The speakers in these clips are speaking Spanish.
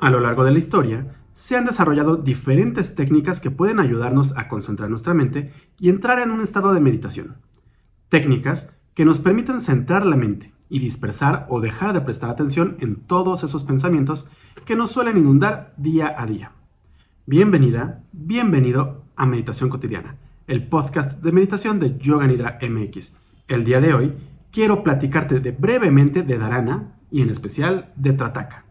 A lo largo de la historia, se han desarrollado diferentes técnicas que pueden ayudarnos a concentrar nuestra mente y entrar en un estado de meditación. Técnicas que nos permiten centrar la mente y dispersar o dejar de prestar atención en todos esos pensamientos que nos suelen inundar día a día. Bienvenida, bienvenido a Meditación Cotidiana, el podcast de meditación de Yoga Nidra MX. El día de hoy quiero platicarte de, brevemente de Dharana y en especial de Trataka.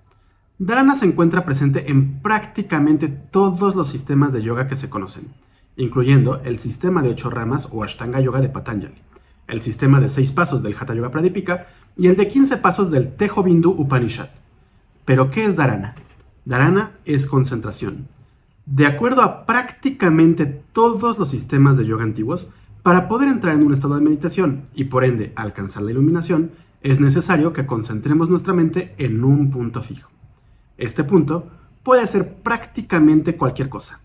Dharana se encuentra presente en prácticamente todos los sistemas de yoga que se conocen, incluyendo el sistema de ocho ramas o Ashtanga Yoga de Patanjali, el sistema de seis pasos del Hatha Yoga Pradipika y el de 15 pasos del Tejo Bindu Upanishad. Pero, ¿qué es Dharana? Dharana es concentración. De acuerdo a prácticamente todos los sistemas de yoga antiguos, para poder entrar en un estado de meditación y por ende alcanzar la iluminación, es necesario que concentremos nuestra mente en un punto fijo. Este punto puede ser prácticamente cualquier cosa.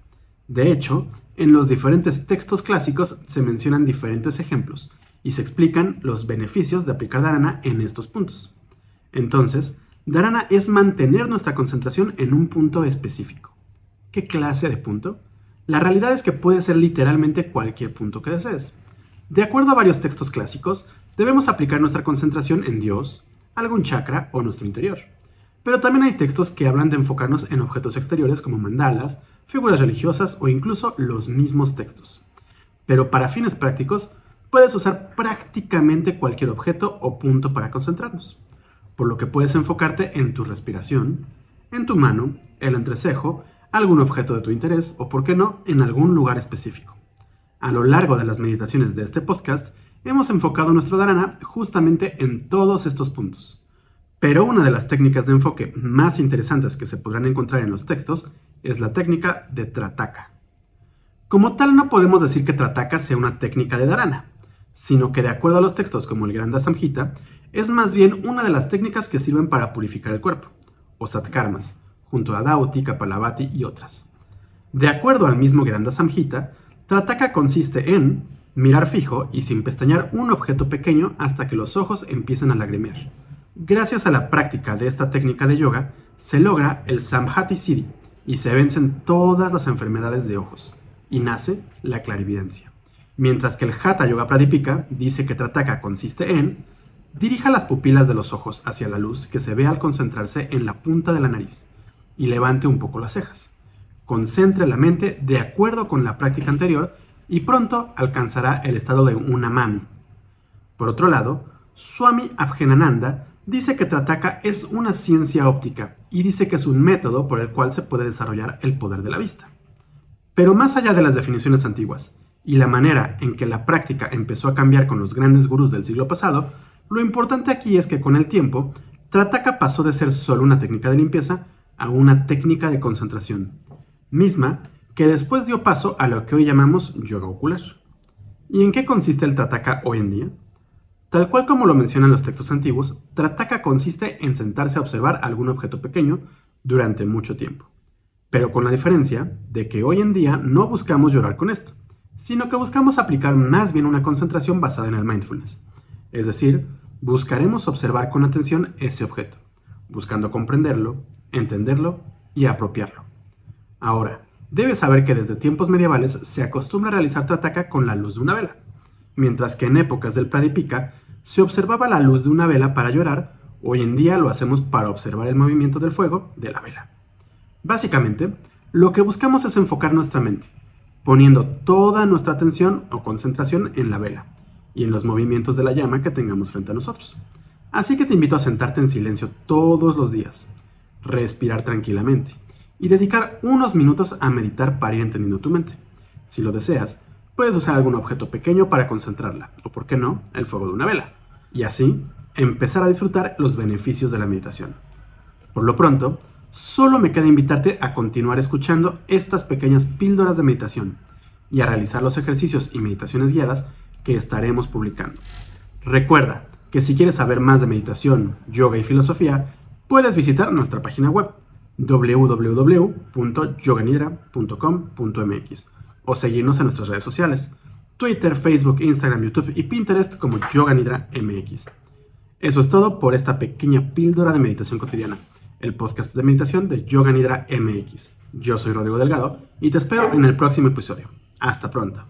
De hecho, en los diferentes textos clásicos se mencionan diferentes ejemplos y se explican los beneficios de aplicar dharana en estos puntos. Entonces, dharana es mantener nuestra concentración en un punto específico. ¿Qué clase de punto? La realidad es que puede ser literalmente cualquier punto que desees. De acuerdo a varios textos clásicos, debemos aplicar nuestra concentración en Dios, algún chakra o nuestro interior. Pero también hay textos que hablan de enfocarnos en objetos exteriores como mandalas, figuras religiosas o incluso los mismos textos. Pero para fines prácticos, puedes usar prácticamente cualquier objeto o punto para concentrarnos, por lo que puedes enfocarte en tu respiración, en tu mano, el entrecejo, algún objeto de tu interés o, por qué no, en algún lugar específico. A lo largo de las meditaciones de este podcast, hemos enfocado nuestro dharana justamente en todos estos puntos. Pero una de las técnicas de enfoque más interesantes que se podrán encontrar en los textos es la técnica de Trataka. Como tal, no podemos decir que Trataka sea una técnica de dharana, sino que de acuerdo a los textos como el Granda Samhita, es más bien una de las técnicas que sirven para purificar el cuerpo, o satkarmas, junto a Dauti, Kapalabhati y otras. De acuerdo al mismo Granda Samhita, Trataka consiste en mirar fijo y sin pestañear un objeto pequeño hasta que los ojos empiecen a lagrimear Gracias a la práctica de esta técnica de yoga, se logra el Samhati Siddhi y se vencen todas las enfermedades de ojos y nace la clarividencia. Mientras que el Hatha Yoga Pradipika dice que Trataka consiste en dirija las pupilas de los ojos hacia la luz que se ve al concentrarse en la punta de la nariz y levante un poco las cejas. Concentre la mente de acuerdo con la práctica anterior y pronto alcanzará el estado de una mami. Por otro lado, Swami Abhenananda dice que Trataka es una ciencia óptica y dice que es un método por el cual se puede desarrollar el poder de la vista. Pero más allá de las definiciones antiguas y la manera en que la práctica empezó a cambiar con los grandes gurús del siglo pasado, lo importante aquí es que con el tiempo, Trataka pasó de ser solo una técnica de limpieza a una técnica de concentración, misma que después dio paso a lo que hoy llamamos yoga ocular. ¿Y en qué consiste el Trataka hoy en día? Tal cual como lo mencionan los textos antiguos, Trataka consiste en sentarse a observar algún objeto pequeño durante mucho tiempo. Pero con la diferencia de que hoy en día no buscamos llorar con esto, sino que buscamos aplicar más bien una concentración basada en el mindfulness. Es decir, buscaremos observar con atención ese objeto, buscando comprenderlo, entenderlo y apropiarlo. Ahora, debes saber que desde tiempos medievales se acostumbra a realizar Trataka con la luz de una vela, mientras que en épocas del Pradipika se observaba la luz de una vela para llorar, hoy en día lo hacemos para observar el movimiento del fuego de la vela. Básicamente, lo que buscamos es enfocar nuestra mente, poniendo toda nuestra atención o concentración en la vela y en los movimientos de la llama que tengamos frente a nosotros. Así que te invito a sentarte en silencio todos los días, respirar tranquilamente y dedicar unos minutos a meditar para ir entendiendo tu mente. Si lo deseas, Puedes usar algún objeto pequeño para concentrarla, o por qué no, el fuego de una vela. Y así, empezar a disfrutar los beneficios de la meditación. Por lo pronto, solo me queda invitarte a continuar escuchando estas pequeñas píldoras de meditación y a realizar los ejercicios y meditaciones guiadas que estaremos publicando. Recuerda que si quieres saber más de meditación, yoga y filosofía, puedes visitar nuestra página web www.yoganidra.com.mx o seguirnos en nuestras redes sociales, Twitter, Facebook, Instagram, YouTube y Pinterest como Yoga Nidra MX. Eso es todo por esta pequeña píldora de meditación cotidiana. el podcast de meditación de Yoga Nidra MX. Yo soy Rodrigo Delgado y te espero en el próximo episodio. Hasta pronto.